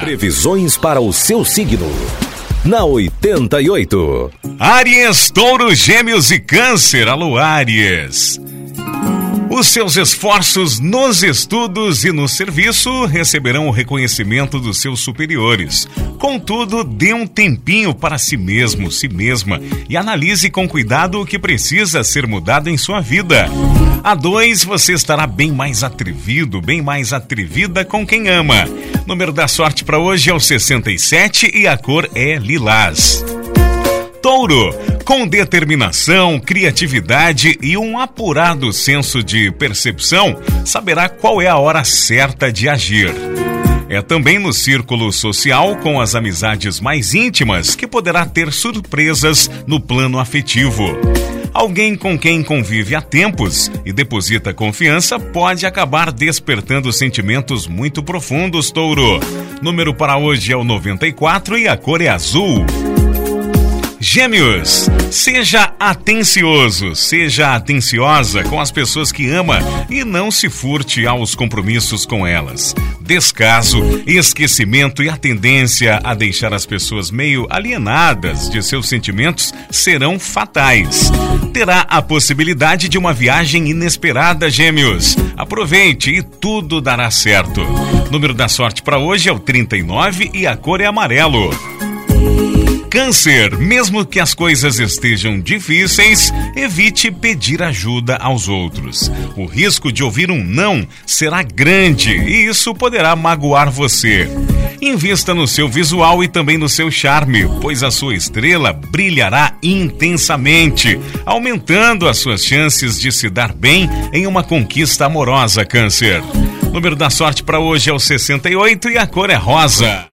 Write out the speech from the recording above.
Previsões para o seu signo. Na 88. Áries, Touro, Gêmeos e Câncer. Alô, Áries. Os seus esforços nos estudos e no serviço receberão o reconhecimento dos seus superiores. Contudo, dê um tempinho para si mesmo, si mesma e analise com cuidado o que precisa ser mudado em sua vida. A dois, você estará bem mais atrevido, bem mais atrevida com quem ama. Número da sorte para hoje é o 67 e a cor é lilás. Touro, com determinação, criatividade e um apurado senso de percepção, saberá qual é a hora certa de agir. É também no círculo social, com as amizades mais íntimas, que poderá ter surpresas no plano afetivo. Alguém com quem convive há tempos e deposita confiança pode acabar despertando sentimentos muito profundos, touro. Número para hoje é o 94 e a cor é azul. Gêmeos, seja atencioso, seja atenciosa com as pessoas que ama e não se furte aos compromissos com elas. Descaso, esquecimento e a tendência a deixar as pessoas meio alienadas de seus sentimentos serão fatais. Terá a possibilidade de uma viagem inesperada, Gêmeos. Aproveite e tudo dará certo. Número da sorte para hoje é o 39 e a cor é amarelo. Câncer, mesmo que as coisas estejam difíceis, evite pedir ajuda aos outros. O risco de ouvir um não será grande e isso poderá magoar você. Invista no seu visual e também no seu charme, pois a sua estrela brilhará intensamente, aumentando as suas chances de se dar bem em uma conquista amorosa, Câncer. O número da sorte para hoje é o 68 e a cor é rosa.